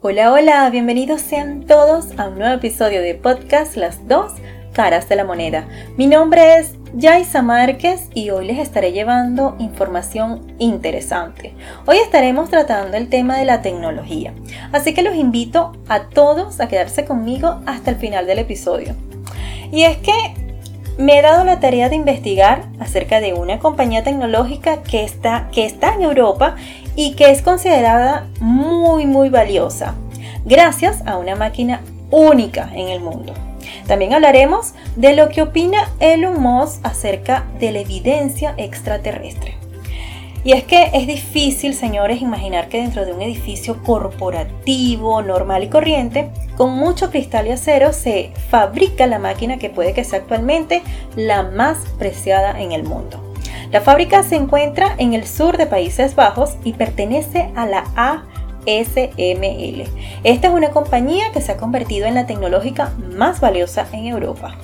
Hola, hola, bienvenidos sean todos a un nuevo episodio de podcast Las dos caras de la moneda. Mi nombre es Yaisa Márquez y hoy les estaré llevando información interesante. Hoy estaremos tratando el tema de la tecnología, así que los invito a todos a quedarse conmigo hasta el final del episodio. Y es que me he dado la tarea de investigar acerca de una compañía tecnológica que está, que está en Europa y que es considerada muy muy valiosa gracias a una máquina única en el mundo. También hablaremos de lo que opina Elon Musk acerca de la evidencia extraterrestre. Y es que es difícil, señores, imaginar que dentro de un edificio corporativo, normal y corriente, con mucho cristal y acero, se fabrica la máquina que puede que sea actualmente la más preciada en el mundo. La fábrica se encuentra en el sur de Países Bajos y pertenece a la ASML. Esta es una compañía que se ha convertido en la tecnológica más valiosa en Europa.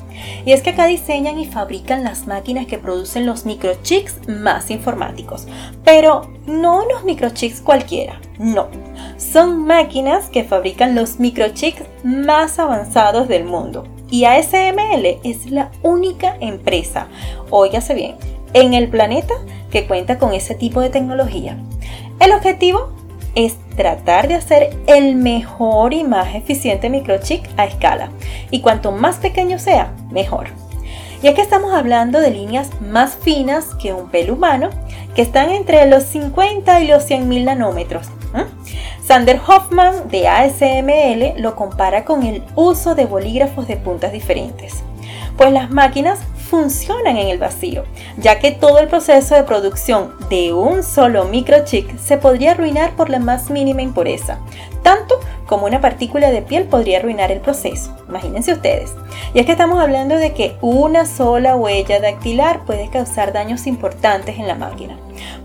Y es que acá diseñan y fabrican las máquinas que producen los microchips más informáticos. Pero no los microchips cualquiera, no. Son máquinas que fabrican los microchips más avanzados del mundo. Y ASML es la única empresa, óigase bien, en el planeta que cuenta con ese tipo de tecnología. El objetivo es tratar de hacer el mejor y más eficiente microchip a escala. Y cuanto más pequeño sea, mejor. Ya que estamos hablando de líneas más finas que un pelo humano, que están entre los 50 y los 100 mil nanómetros. Sander Hoffman de ASML lo compara con el uso de bolígrafos de puntas diferentes, pues las máquinas funcionan en el vacío, ya que todo el proceso de producción de un solo microchip se podría arruinar por la más mínima impureza, tanto como una partícula de piel podría arruinar el proceso. Imagínense ustedes. Y es que estamos hablando de que una sola huella dactilar puede causar daños importantes en la máquina.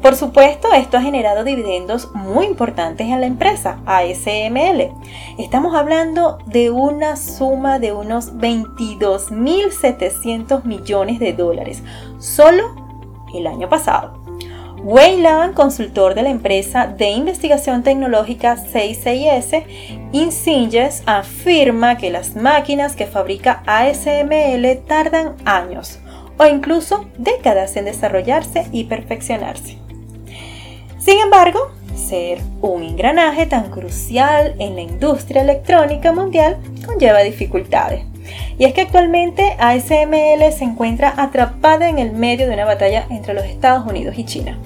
Por supuesto, esto ha generado dividendos muy importantes en la empresa ASML. Estamos hablando de una suma de unos 22.700 millones de dólares solo el año pasado. Weyland, consultor de la empresa de investigación tecnológica 66S, Insinges, afirma que las máquinas que fabrica ASML tardan años o incluso décadas en desarrollarse y perfeccionarse. Sin embargo, ser un engranaje tan crucial en la industria electrónica mundial conlleva dificultades. Y es que actualmente ASML se encuentra atrapada en el medio de una batalla entre los Estados Unidos y China,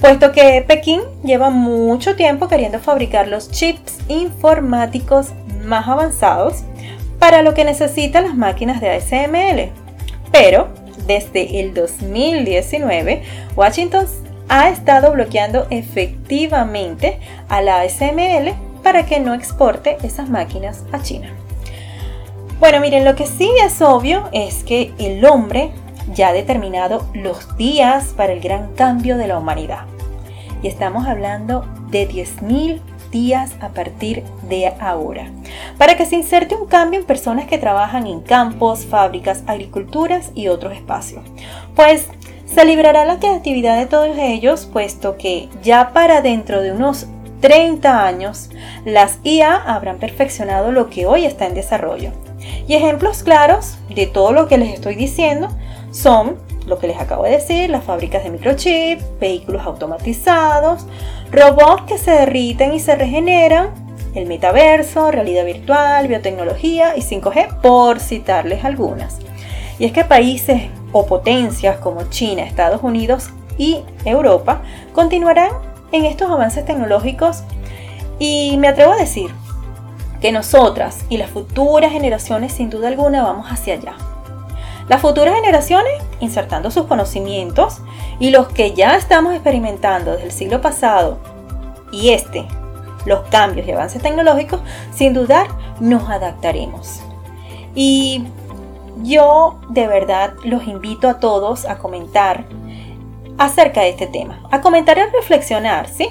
puesto que Pekín lleva mucho tiempo queriendo fabricar los chips informáticos más avanzados para lo que necesitan las máquinas de ASML. Pero desde el 2019, Washington ha estado bloqueando efectivamente a la ASML para que no exporte esas máquinas a China. Bueno, miren, lo que sí es obvio es que el hombre ya ha determinado los días para el gran cambio de la humanidad. Y estamos hablando de 10.000 días a partir de ahora, para que se inserte un cambio en personas que trabajan en campos, fábricas, agriculturas y otros espacios. Pues se librará la creatividad de todos ellos, puesto que ya para dentro de unos 30 años, las IA habrán perfeccionado lo que hoy está en desarrollo. Y ejemplos claros de todo lo que les estoy diciendo son lo que les acabo de decir, las fábricas de microchip, vehículos automatizados, robots que se derriten y se regeneran, el metaverso, realidad virtual, biotecnología y 5G, por citarles algunas. Y es que países o potencias como China, Estados Unidos y Europa continuarán en estos avances tecnológicos y me atrevo a decir que nosotras y las futuras generaciones sin duda alguna vamos hacia allá. Las futuras generaciones insertando sus conocimientos y los que ya estamos experimentando desde el siglo pasado y este, los cambios y avances tecnológicos, sin dudar nos adaptaremos. Y yo de verdad los invito a todos a comentar acerca de este tema, a comentar y a reflexionar, ¿sí?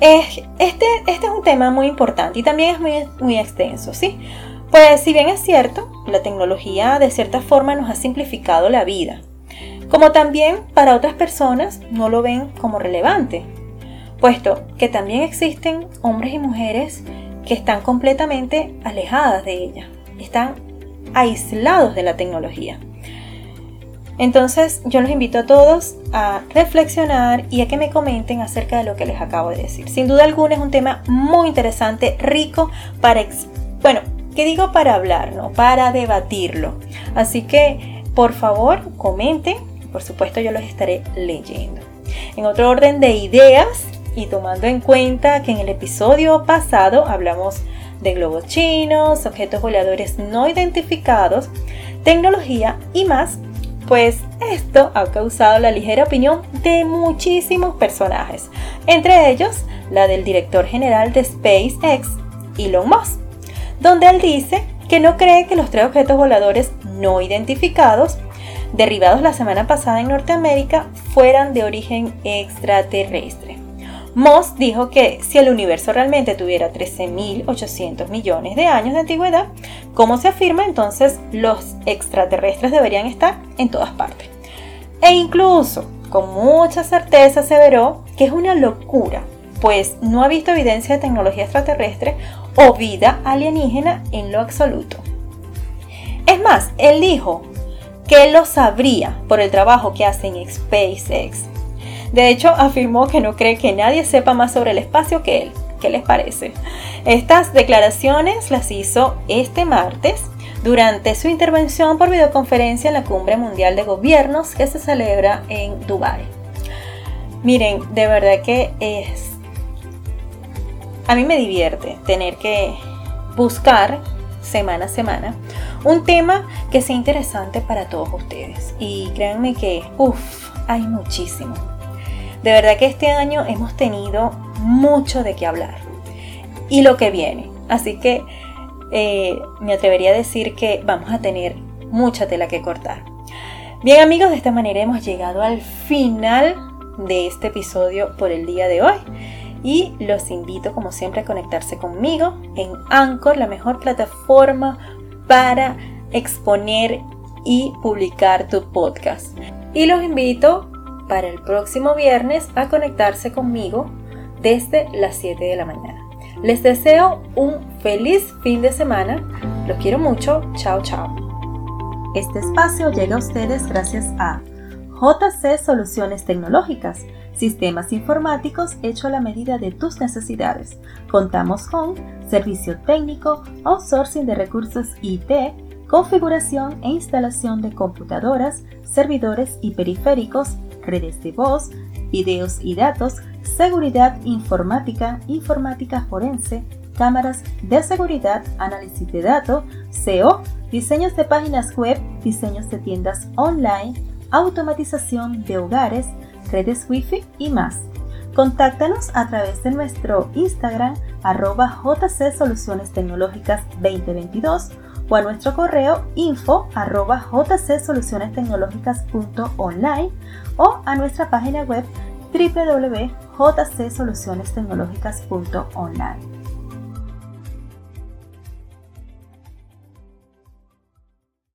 este, este es un tema muy importante y también es muy, muy extenso, ¿sí? Pues si bien es cierto, la tecnología de cierta forma nos ha simplificado la vida, como también para otras personas no lo ven como relevante, puesto que también existen hombres y mujeres que están completamente alejadas de ella, están aislados de la tecnología. Entonces yo los invito a todos a reflexionar y a que me comenten acerca de lo que les acabo de decir. Sin duda alguna es un tema muy interesante, rico para, bueno, ¿qué digo para hablar? No, para debatirlo. Así que por favor comenten, por supuesto yo los estaré leyendo. En otro orden de ideas y tomando en cuenta que en el episodio pasado hablamos de globos chinos, objetos voladores no identificados, tecnología y más, pues esto ha causado la ligera opinión de muchísimos personajes, entre ellos la del director general de SpaceX, Elon Musk, donde él dice que no cree que los tres objetos voladores no identificados, derribados la semana pasada en Norteamérica, fueran de origen extraterrestre. Moss dijo que si el universo realmente tuviera 13.800 millones de años de antigüedad, como se afirma, entonces los extraterrestres deberían estar en todas partes. E incluso, con mucha certeza, aseveró que es una locura, pues no ha visto evidencia de tecnología extraterrestre o vida alienígena en lo absoluto. Es más, él dijo que lo sabría por el trabajo que hace en SpaceX de hecho, afirmó que no cree que nadie sepa más sobre el espacio que él. ¿Qué les parece? Estas declaraciones las hizo este martes durante su intervención por videoconferencia en la Cumbre Mundial de Gobiernos que se celebra en Dubái. Miren, de verdad que es... A mí me divierte tener que buscar semana a semana un tema que sea interesante para todos ustedes. Y créanme que, uff, hay muchísimo. De verdad que este año hemos tenido mucho de qué hablar y lo que viene. Así que eh, me atrevería a decir que vamos a tener mucha tela que cortar. Bien amigos, de esta manera hemos llegado al final de este episodio por el día de hoy y los invito como siempre a conectarse conmigo en Anchor, la mejor plataforma para exponer y publicar tu podcast. Y los invito para el próximo viernes a conectarse conmigo desde las 7 de la mañana. Les deseo un feliz fin de semana. Los quiero mucho. Chao, chao. Este espacio llega a ustedes gracias a JC Soluciones Tecnológicas, sistemas informáticos hecho a la medida de tus necesidades. Contamos con servicio técnico, outsourcing de recursos IT, configuración e instalación de computadoras, servidores y periféricos redes de voz, videos y datos, seguridad informática, informática forense, cámaras de seguridad, análisis de datos, SEO, diseños de páginas web, diseños de tiendas online, automatización de hogares, redes wifi y más. Contáctanos a través de nuestro Instagram arroba JC Soluciones Tecnológicas 2022 o a nuestro correo info arroba jcsolucionestecnologicas.online o a nuestra página web www.jcsolucionestecnologicas.online.